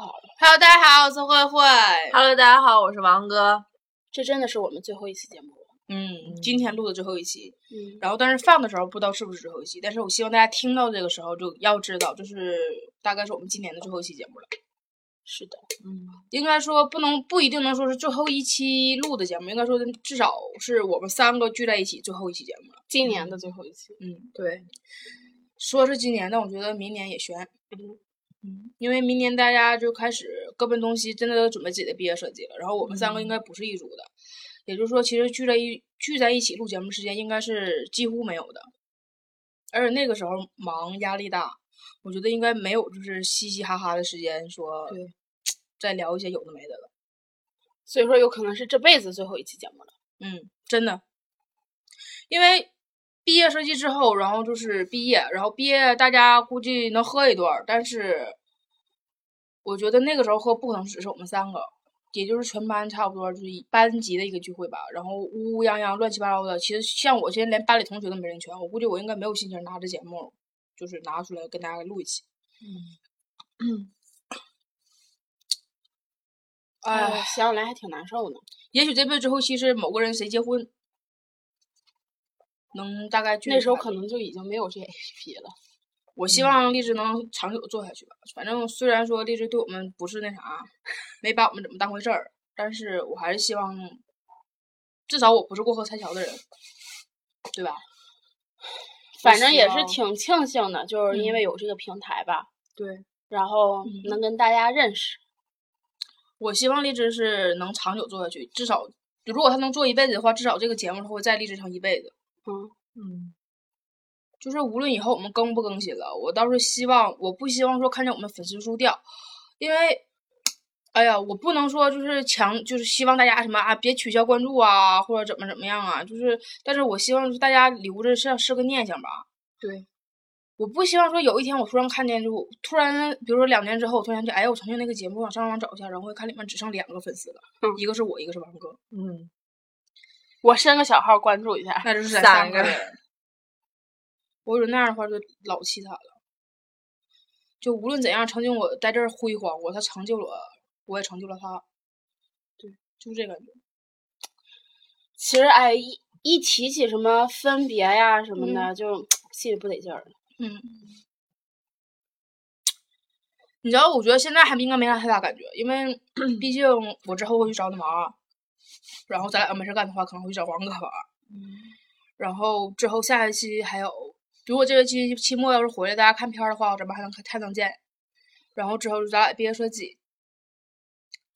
Hello，大家好，我是慧慧。Hello，大家好，我是王哥。这真的是我们最后一期节目了。嗯，今天录的最后一期，嗯，然后但是放的时候不知道是不是最后一期，但是我希望大家听到这个时候就要知道，就是大概是我们今年的最后一期节目了。是的，嗯，应该说不能不一定能说是最后一期录的节目，应该说至少是我们三个聚在一起最后一期节目了。今年的最后一期。嗯，对，说是今年，但我觉得明年也悬。嗯，因为明年大家就开始各奔东西，真的都准备自己的毕业设计了。然后我们三个应该不是一组的，也就是说，其实聚在一聚在一起录节目时间应该是几乎没有的。而且那个时候忙压力大，我觉得应该没有就是嘻嘻哈哈的时间说对 再聊一些有的没的了。所以说，有可能是这辈子最后一期节目了。嗯，真的，因为毕业设计之后，然后就是毕业，然后毕业大家估计能喝一段，但是我觉得那个时候喝不可能只是我们三个，也就是全班差不多就是班级的一个聚会吧，然后乌乌泱泱乱七八糟的。其实像我现在连班里同学都没认全，我估计我应该没有心情拿着节目，就是拿出来跟大家录一期。嗯，哎，哎，想起来还挺难受的。也许这辈子之后期是某个人谁结婚，能大概那时候可能就已经没有这 APP 了。我希望荔枝能长久做下去吧。反正虽然说荔枝对我们不是那啥，没把我们怎么当回事儿，但是我还是希望，至少我不是过河拆桥的人，对吧？反正也是挺庆幸的，就是因为嗯有这个平台吧，对，然后嗯能跟大家认识。我希望荔枝是能长久做下去，至少如果他能做一辈子的话，至少这个节目他会在荔枝上一辈子。嗯，嗯，就是无论以后我们更不更新了，我倒是希望，我不希望说看见我们粉丝数掉，因为，哎呀，我不能说就是强，就是希望大家什么啊，别取消关注啊，或者怎么怎么样啊，就是，但是我希望是大家留着是是个念想吧。对，我不希望说有一天我突然看见就突然，比如说两年之后，我突然想起，哎，我曾经那个节目，我上网找一下，然后看里面只剩两个粉丝了，嗯一个是我，一个是王哥，嗯，我申个小号关注一下。那就是三个人。我觉得那样的话就老凄惨了。就无论怎样，曾经我在这儿辉煌过，他成就了我，我也成就了他。对，就是这感觉。其实，哎，一一提起什么分别呀什么嗯的，就心里不得劲儿。嗯，你知道，我觉得现在还应该没啥太大感觉，因为 毕竟我之后会去找你玩儿，然后咱俩要没事干的话，可能会去找王哥玩儿。然后之后下一期还有，如果这个期期末要是回来大家看片儿的话，咱们还能还能见。然后之后咱俩毕业设计，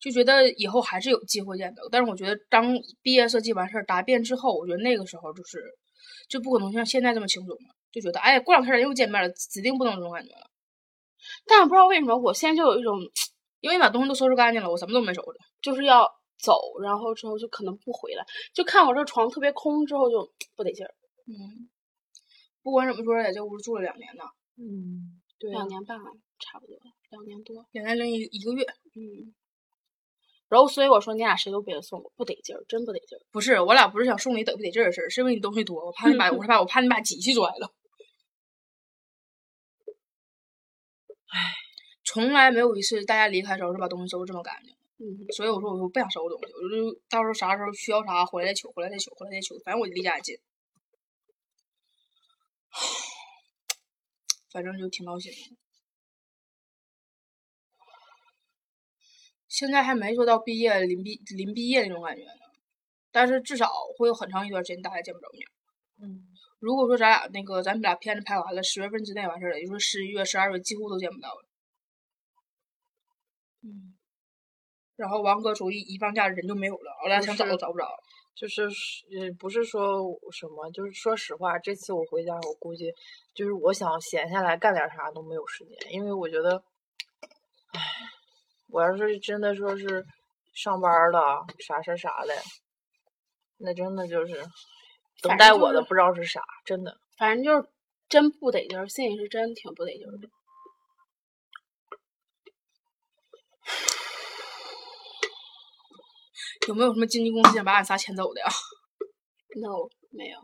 就觉得以后还是有机会见的。但是我觉得当毕业设计完事儿答辩之后，我觉得那个时候就是就不可能像现在这么轻松了，就觉得哎，过两天咱又见面了，指定不能这种感觉了。但是不知道为什么，我现在就有一种因为把东西都收拾干净了，我什么都没收拾。就是要走，然后之后就可能不回来。就看我这床特别空之后就不得劲儿。嗯，不管怎么说，在这屋住了两年呢，嗯，对啊两年半差不多，两年多。两年零一一个月。嗯。然后所以我说你俩谁都别送我，不得劲儿，真不得劲儿。不是，我俩不是想送你得不得劲儿的事儿，是因为你东西多，我怕你把，我是怕我怕你把机器拽了。唉，从来没有一次大家离开的时候是把东西收拾这么干净。嗯，所以我说我说不想收拾东西，我就到时候啥时候需要啥回来再取，回来再取，回来再取，反正我离家也近，反正就挺闹心的。现在还没说到毕业临毕临毕业那种感觉呢，但是至少会有很长一段时间大家见不着面。嗯，如果说咱俩那个咱们俩片子拍完了，十月份之内完事儿了，也就是说十一月、十二月几乎都见不到了。嗯，然后王哥属于一放假人就没有了，我俩想找都找不着。就是呃，不是说什么，就是说实话，这次我回家，我估计就是我想闲下来干点啥都没有时间，因为我觉得，唉，我要是真的说是上班了，啥啥啥的，那真的就是等待我的不知道是啥，真的。反正就是真不得劲儿，心里是真挺不得劲儿的。有没有什么经纪公司想把俺仨牵走的呀？No，没有。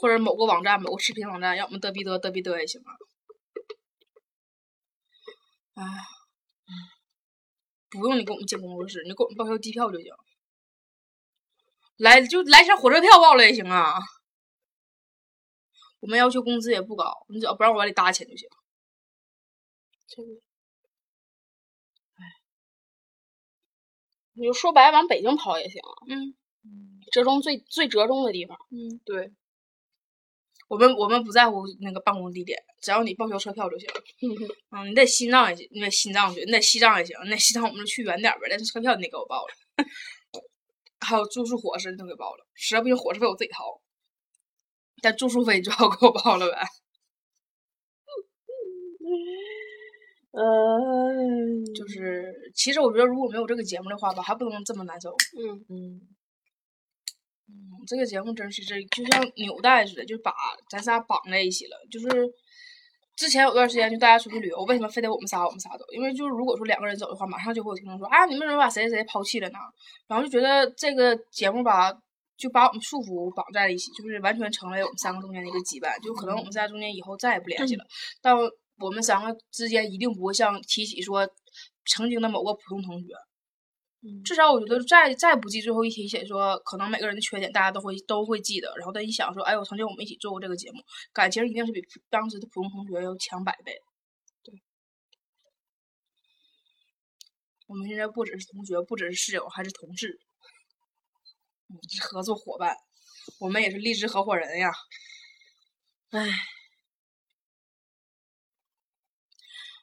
或者某个网站、某个视频网站，让我们嘚逼嘚嘚逼嘚也行啊。哎，不用你给我们进工作室，你给我们报销机票就行。来就来张火车票报了也行啊。我们要求工资也不高，你只要不让我往里搭钱就行。真的。你就说白了，往北京跑也行啊，嗯折中最最折中的地方。嗯，对，我们我们不在乎那个办公地点，只要你报销车票就行。嗯，你在西藏也行，你在西藏去，你在西藏也行，你在西藏我们就去远点儿呗，但是车票你得给我报了，还有住宿伙食你都给报了，实在不行伙食费我自己掏，但住宿费你最好给我报了呗。嗯，就是其实我觉得如果没有这个节目的话吧，还不能这么难受。嗯，嗯，嗯，这个节目真是这就像纽带似的，就把咱仨绑在一起了。就是之前有段时间，就大家出去旅游，为什么非得我们仨我们仨走？因为就是如果说两个人走的话，马上就会有听众说啊，你们怎么把谁谁谁抛弃了呢？然后就觉得这个节目吧，就把我们束缚绑在了一起，就是完全成为我们三个中间的一个羁绊。就可能我们仨中间以后再也不联系了，但我们三个之间一定不会像提起说曾经的某个普通同学。至少我觉得再再不记最后一题写说，可能每个人的缺点大家都会都会记得，然后但一想说，哎，我曾经我们一起做过这个节目，感情一定是比当时的普通同学要强百倍。对，我们现在不只是同学，不只是室友，还是同事，嗯，是合作伙伴，我们也是励志合伙人呀。唉，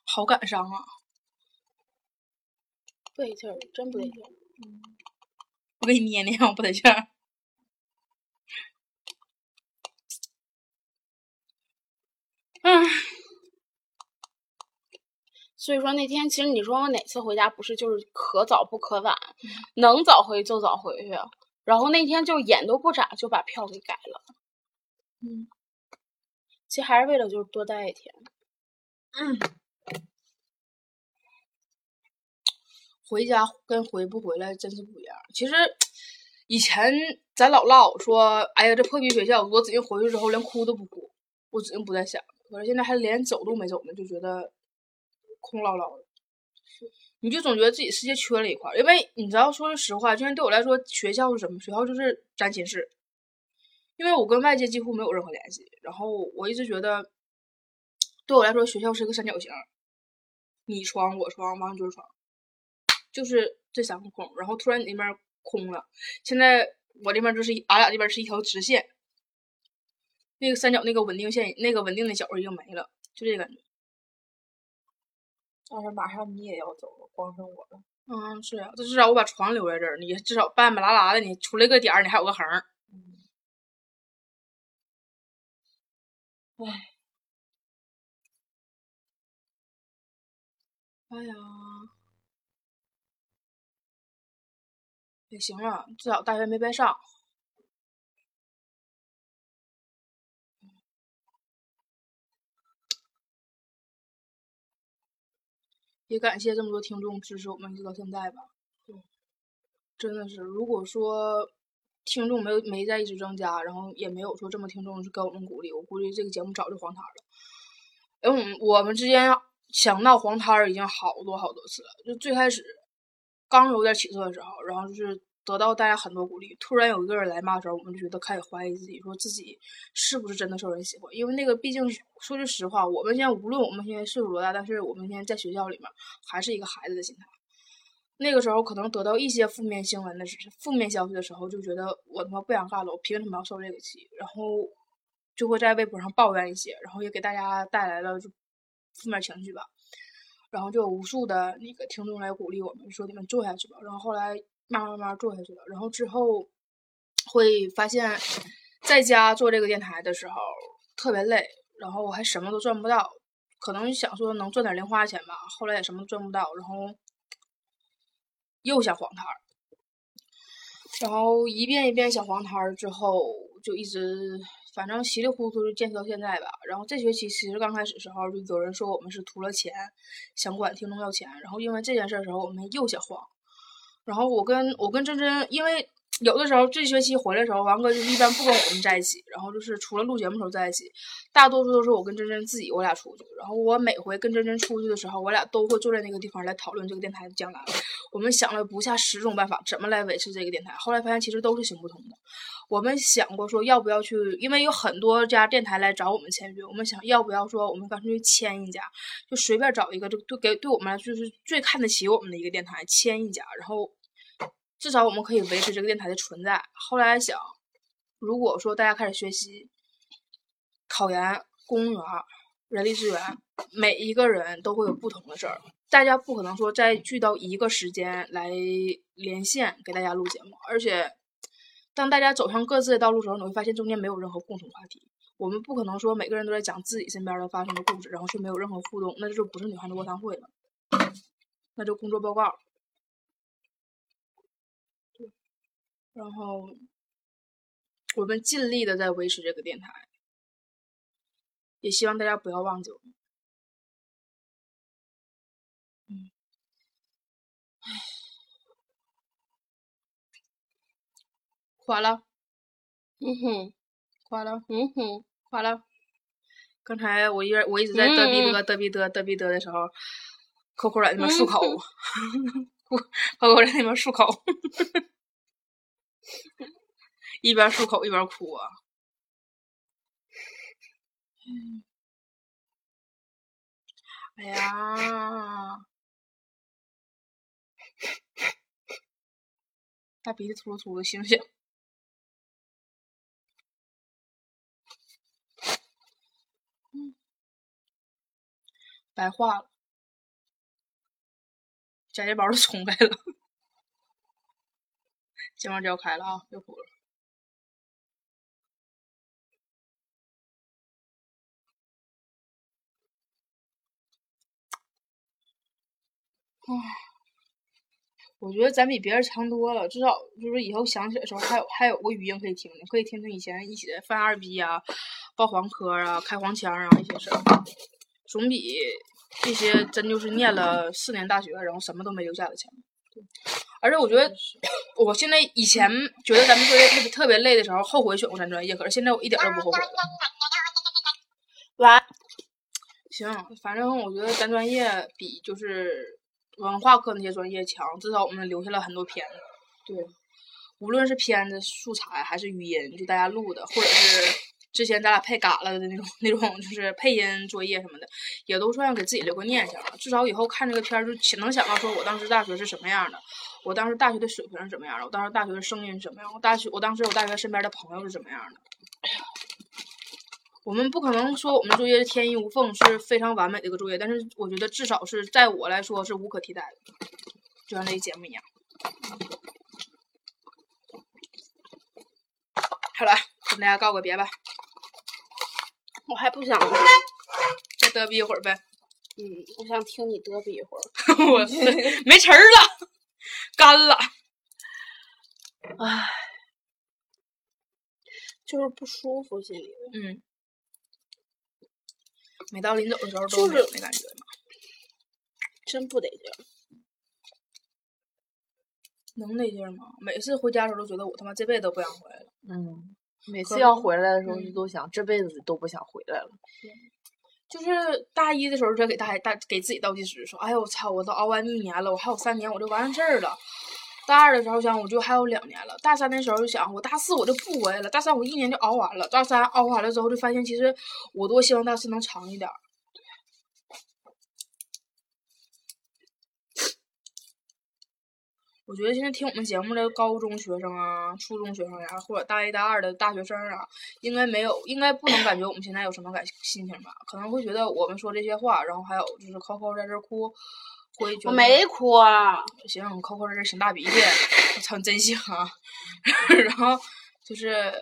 好感伤啊！不得劲儿，真不得劲儿。我给你捏捏，我不得劲儿。唉，所以说那天其实你说我哪次回家不是就是可早不可晚，能早回就早回去。然后那天就眼都不眨就把票给改了。嗯，其实还是为了就是多待一天。回家跟回不回来真是不一样。其实以前咱老唠说，哎呀，这破逼学校，我指定回去之后连哭都不哭，我指定不再想。可是现在还连走都没走呢，就觉得空落落的。你就总觉得自己世界缺了一块，因为你知道，说句实话，就像对我来说，学校是什么？学校就是占寝室，因为我跟外界几乎没有任何联系。然后我一直觉得，对我来说，学校是个三角形，你床我床王就床。就是这三个孔，然后突然你那边空了，现在我这边就是俺俩这边是一条直线，那个三角那个稳定线那个稳定的角已经没了，就这感觉。但是马上你也要走了，光剩我了。嗯，是啊、这至少我把床留在这儿，你至少半半拉拉的，你出来个点儿，你还有个横儿。唉，哎呀，也行了，至少大学没白上。也感谢这么多听众支持我们一直到现在吧。真的是，如果说听众没有没在一直增加，然后也没有说这么听众是给我们鼓励，我估计这个节目早就黄摊儿了。嗯，我们之间想闹黄摊儿已经好多好多次了，就最开始刚有点起色的时候，然后就是得到大家很多鼓励，突然有一个人来骂的时候，我们就觉得开始怀疑自己，说自己是不是真的受人喜欢？因为那个毕竟说句实话，我们现在无论我们现在岁数多大，但是我们现在在学校里面还是一个孩子的心态。那个时候可能得到一些负面新闻的负面消息的时候，就觉得我他妈不想干了，我凭什么要受这个气？然后就会在微博上抱怨一些，然后也给大家带来了就负面情绪吧。然后就有无数的那个听众来鼓励我们，说你们做下去吧。然后后来慢慢慢慢做下去了。然后之后会发现，在家做这个电台的时候特别累，然后我还什么都赚不到。可能想说能赚点零花钱吧，后来也什么都赚不到，然后又想黄摊儿。然后一遍一遍想黄摊儿之后，就一直。反正稀里糊涂就坚持到现在吧。然后这学期其实刚开始时候就有人说我们是图了钱，想管听众要钱。然后因为这件事儿时候，我们又想慌。然后我跟我跟真真，因为。有的时候这学期回来的时候，王哥就一般不跟我们在一起，然后就是除了录节目的时候在一起，大多数都是我跟真真自己我俩出去。然后我每回跟真真出去的时候，我俩都会坐在那个地方来讨论这个电台的将来。我们想了不下十种办法，怎么来维持这个电台。后来发现其实都是行不通的。我们想过说要不要去，因为有很多家电台来找我们签约，我们想要不要说我们干脆去签一家，就随便找一个，就对给对我们来就是最看得起我们的一个电台签一家，然后。至少我们可以维持这个电台的存在。后来想，如果说大家开始学习、考研、公务员、人力资源，每一个人都会有不同的事儿，大家不可能说再聚到一个时间来连线给大家录节目。而且，当大家走上各自的道路时候，你会发现中间没有任何共同话题。我们不可能说每个人都在讲自己身边的发生的故事，然后却没有任何互动，那就不是女汉子卧谈会了，那就工作报告。然后，我们尽力的在维持这个电台，也希望大家不要忘记我们。嗯，唉，垮了，嗯哼，垮了，嗯哼，垮了。刚才我一我一直在嘚逼嘚嘚逼嘚嘚逼嘚的时候，扣扣在那边漱口，扣扣在那边漱口。一边漱口一边哭啊！哎呀，大鼻子突突的，醒醒！白化了，假睫毛都 冲开了。睫毛胶开了啊，又哭了。唉，我觉得咱比别人强多了，至少就是以后想起来的时候，还有还有个语音可以听听，可以听听以前一起的犯二逼啊、报黄科啊、开黄腔啊一些事儿，总比这些真就是念了四年大学然后什么都没留下的强。而且我觉得，我现在以前觉得咱们专业特别特别累的时候，后悔选过咱专业，可是现在我一点都不后悔了。完，行，反正我觉得咱专业比就是文化课那些专业强，至少我们留下了很多片子。对，无论是片子素材还是语音，就大家录的，或者是。之前咱俩配嘎了的那种 那种，就是配音作业什么的，也都算给自己留个念想。至少以后看这个片儿，就能想到说我当时大学是什么样的，我当时大学的水平是什么样的，我当时大学的声音是什么样，我大学我当时我大学身边的朋友是什么样的。我们不可能说我们作业天衣无缝，是非常完美的一个作业，但是我觉得至少是在我来说是无可替代的，就像这个节目一样。好了，跟大家告个别吧。我还不想再嘚逼一会儿呗。嗯，我想听你嘚逼一会儿。我没词儿了，干了。唉，就是不舒服心里。嗯。每到临走的时候都是那感觉吗？真不得劲儿。能得劲儿吗？每次回家的时候都觉得我他妈这辈子都不想回来了。嗯。每次要回来的时候，就都想这辈子都不想回来了。就是大一的时候，就给大大给自己倒计时，说：“哎呦我操，我都熬完一年了，我还有三年我就完事儿了。”大二的时候想，我就还有两年了。大三的时候就想，我大四我就不回来了。大三我一年就熬完了。大三熬完了之后，就发现其实我多希望大四能长一点。我觉得现在听我们节目的高中学生啊、初中学生呀、或者大一、大二的大学生啊，应该没有，应该不能感觉我们现在有什么感心情吧？可能会觉得我们说这些话，然后还有就是 Coco 在这哭，会觉得我没哭啊，行，Coco 在这擤大鼻涕，我操，你真行啊！然后就是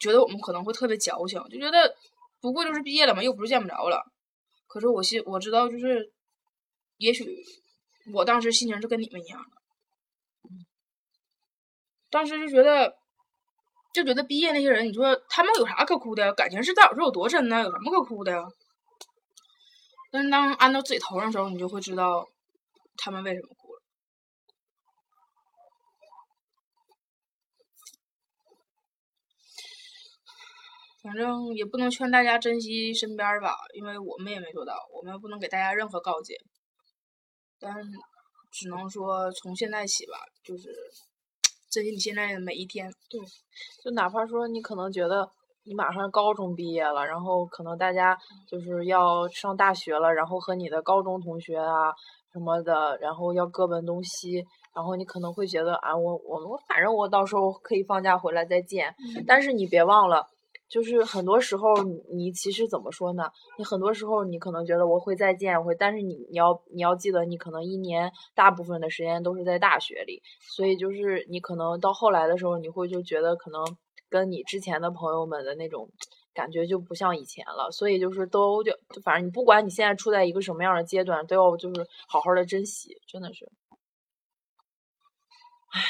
觉得我们可能会特别矫情，就觉得不过就是毕业了嘛，又不是见不着了。可是我心我知道，就是也许我当时心情就跟你们一样的。当时就觉得，就觉得毕业那些人，你说他们有啥可哭的？感情是到底是有多深呢？有什么可哭的呀？但是当按到自己头上的时候，你就会知道他们为什么哭了。反正也不能劝大家珍惜身边吧，因为我们也没做到，我们不能给大家任何告诫。但只能说从现在起吧，就是 珍惜你现在的每一天。对，就哪怕说你可能觉得你马上高中毕业了，然后可能大家就是要上大学了，然后和你的高中同学啊什么的，然后要各奔东西，然后你可能会觉得啊，我我我反正我到时候可以放假回来再见，但是你别忘了。就是很多时候你，你其实怎么说呢？你很多时候你可能觉得我会再见，我会，但是你你要你要记得，你可能一年大部分的时间都是在大学里，所以就是你可能到后来的时候，你会就觉得可能跟你之前的朋友们的那种感觉就不像以前了，所以就是都就反正你不管你现在处在一个什么样的阶段，都要就是好好的珍惜，真的是，唉。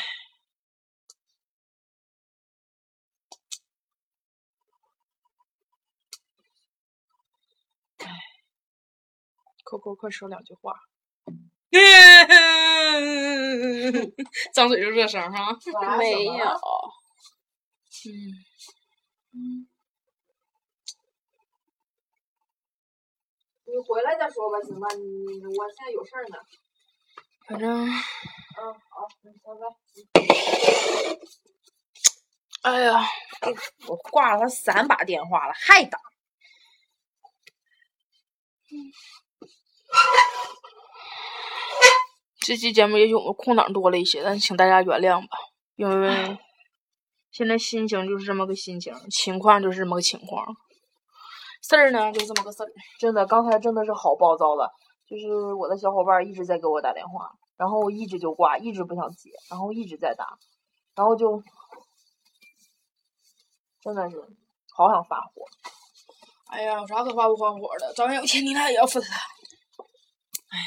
扣扣，快说两句话。张嘴就这声哈。没有。嗯嗯，你回来再说吧，行吧？你我现在有事儿呢。反正，嗯，好，嗯，拜拜。哎呀，我挂了他三把电话了，还打。这期节目也许我们空档多了一些，但请大家原谅吧，因为现在心情就是这么个心情，情况就是这么个情况，事儿呢就这么个事儿。真的，刚才真的是好暴躁了，就是我的小伙伴一直在给我打电话，然后我一直就挂，一直不想接，然后一直在打，然后就真的是好想发火。哎呀，有啥可发不发火的？早晚有一天你俩也要分了。唉，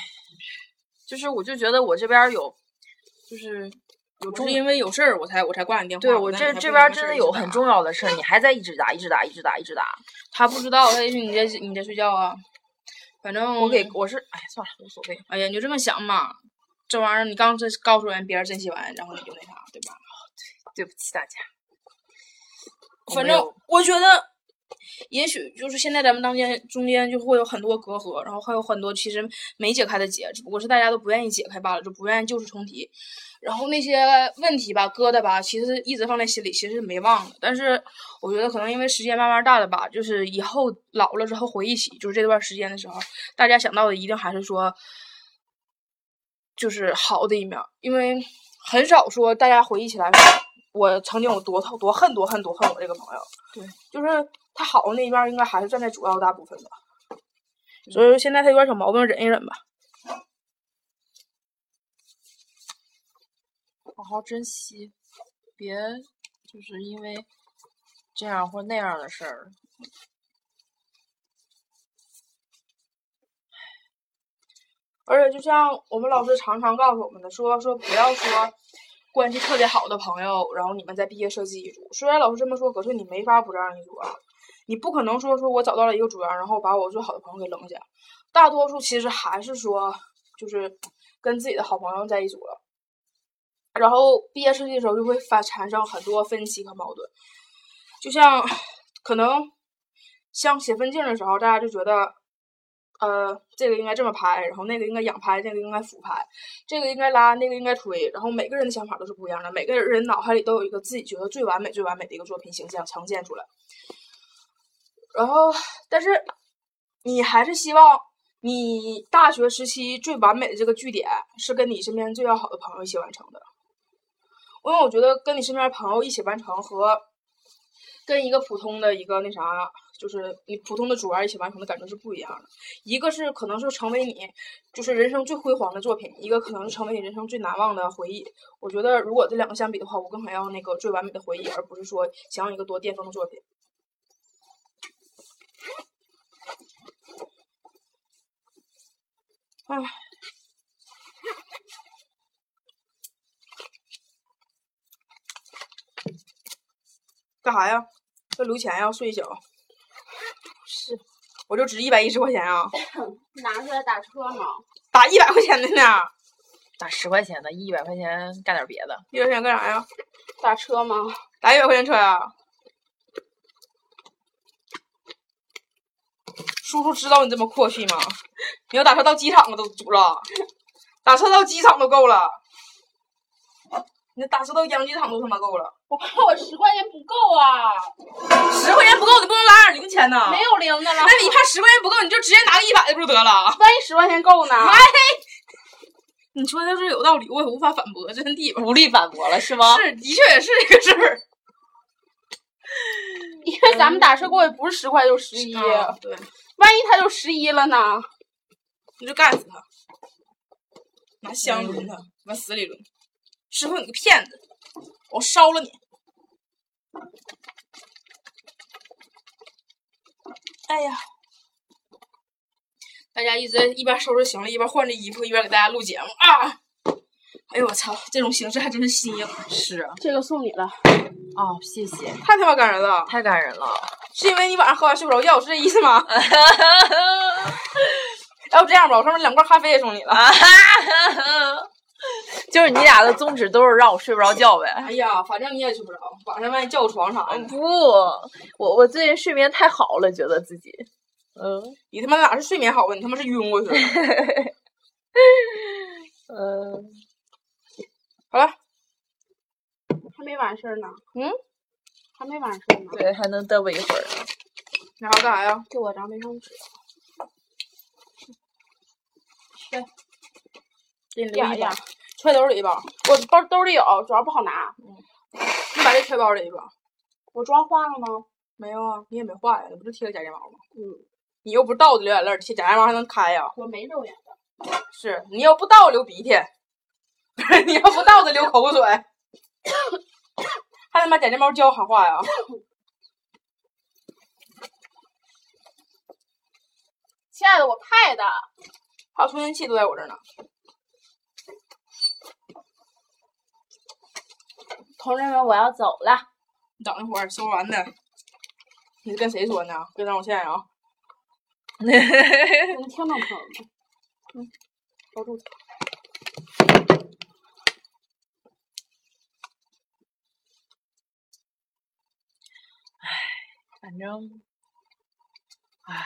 就是我就觉得我这边有，就是有是因为有事儿我才我才挂你电话。对我这这边真的有很重要的事儿，你还在一直打，一直打，一直打，一直打。他不知道，他也许你在你在睡觉啊。反正我给我是哎算了无所谓。哎呀，你就这么想嘛，这玩意儿你刚这告诉人别人珍惜完，然后你就那啥，对吧？对，对不起大家。反正我觉得。也许就是现在咱们当间中间就会有很多隔阂，然后还有很多其实没解开的结，只不过是大家都不愿意解开罢了，就不愿意旧事重提。然后那些问题吧、疙瘩吧，其实一直放在心里，其实没忘了。但是我觉得可能因为时间慢慢大了吧，就是以后老了之后回忆起就是这段时间的时候，大家想到的一定还是说，就是好的一面，因为很少说大家回忆起来我曾经有多痛、多恨、多恨、多恨我这个朋友。对，就是。他好的那一面应该还是占在主要大部分的，所以说现在他有点小毛病，忍一忍吧，好好珍惜，别就是因为这样或那样的事儿。而且就像我们老师常常告诉我们的，说说不要说关系特别好的朋友，然后你们在毕业设计一组。虽然老师这么说，可是你没法不这样一组啊。你不可能说说我找到了一个组员，然后把我最好的朋友给扔下。大多数其实还是说，就是跟自己的好朋友在一组了。然后毕业设计的时候就会发产生很多分歧和矛盾。就像可能像写分镜的时候，大家就觉得，呃，这个应该这么拍，然后那个应该仰拍，那个应该俯拍，这个应该拉，那个应该推。然后每个人的想法都是不一样的，每个人脑海里都有一个自己觉得最完美、最完美的一个作品形象呈现出来。然后，但是你还是希望你大学时期最完美的这个据点是跟你身边最要好的朋友一起完成的。因为我觉得跟你身边朋友一起完成和跟一个普通的一个那啥，就是你普通的主玩一起完成的感觉是不一样的。一个是可能是成为你就是人生最辉煌的作品，一个可能是成为你人生最难忘的回忆。我觉得如果这两个相比的话，我更想要那个最完美的回忆，而不是说想要一个多巅峰的作品。唉。干啥呀？要留钱呀？睡一宿。是，我就值一百一十块钱啊！拿出来打车呢。打一百块钱的呢？打十块钱的，一百块钱干点别的。一百块钱干啥呀？打车吗？打一百块钱车呀？叔叔知道你这么阔气吗？你要打车到机场了都足了，打车到机场都够了。你打车到养鸡场都他妈够了。我怕我十块钱不够啊！十块钱不够，你不能拉点零钱呢？没有零的了。那你怕十块钱不够，你就直接拿个一百的不就得了？万一十块钱够呢？哎，你说的是有道理，我也无法反驳，真地无力反驳了是吗？是，的确也是这个事儿。因为咱们打车过去不是十块就是十一，对，万一他就十一了呢？你就干死他，拿香抡他，往死里抡。师傅，你个骗子！我烧了你！哎呀，大家一直一边收拾行李，一边换着衣服，一边给大家录节目啊！哎呦我操，这种形式还真是新颖。是，这个送你了。哦，谢谢。太他妈感人了！太感人了！是因为你晚上喝完睡不着觉，是这意思吗？要不这样吧，我上面两罐咖啡也送你了。就是你俩的宗旨都是让我睡不着觉呗。哎呀，反正你也睡不着，晚上万一叫我床啥的。不，我我最近睡眠太好了，觉得自己，嗯，你他妈哪是睡眠好啊？你他妈是晕过去了。嗯，好了，还没完事儿呢。嗯，还没完事儿呢。对，还能嘚啵一会儿呢。你还要干啥呀？给我张卫生纸。对。给你留揣兜里一包。我包兜里有，主要不好拿。嗯，你把这揣包里一包。我妆化了吗？没有啊，你也没化呀，你不就贴了假睫毛吗？嗯。你又不是倒着流眼泪，贴假睫毛还能开呀？我没流眼泪。是你要不倒流鼻涕，不 是你要不倒着流口水，还能把假睫毛胶还化呀？亲爱的，我派的。还有充电器都在我这儿呢。同志们，我要走了。你等一会儿，收完的。你跟谁说呢？别让我现啊！能听懂朋友们。嗯，保住。唉，反正，唉。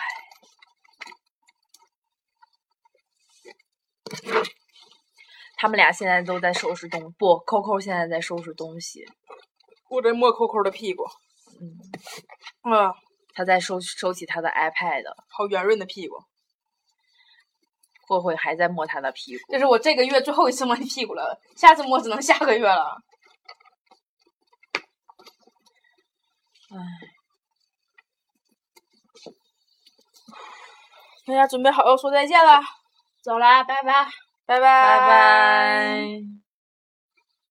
他们俩现在都在收拾东，不，Coco 现在在收拾东西。我在摸 Coco 的屁股。嗯。啊。他在收收起他的 iPad。好圆润的屁股。慧慧还在摸他的屁股。这是我这个月最后一次摸你屁股了，下次摸只能下个月了。唉。大家准备好要说再见了，走了，拜拜，拜拜，拜拜。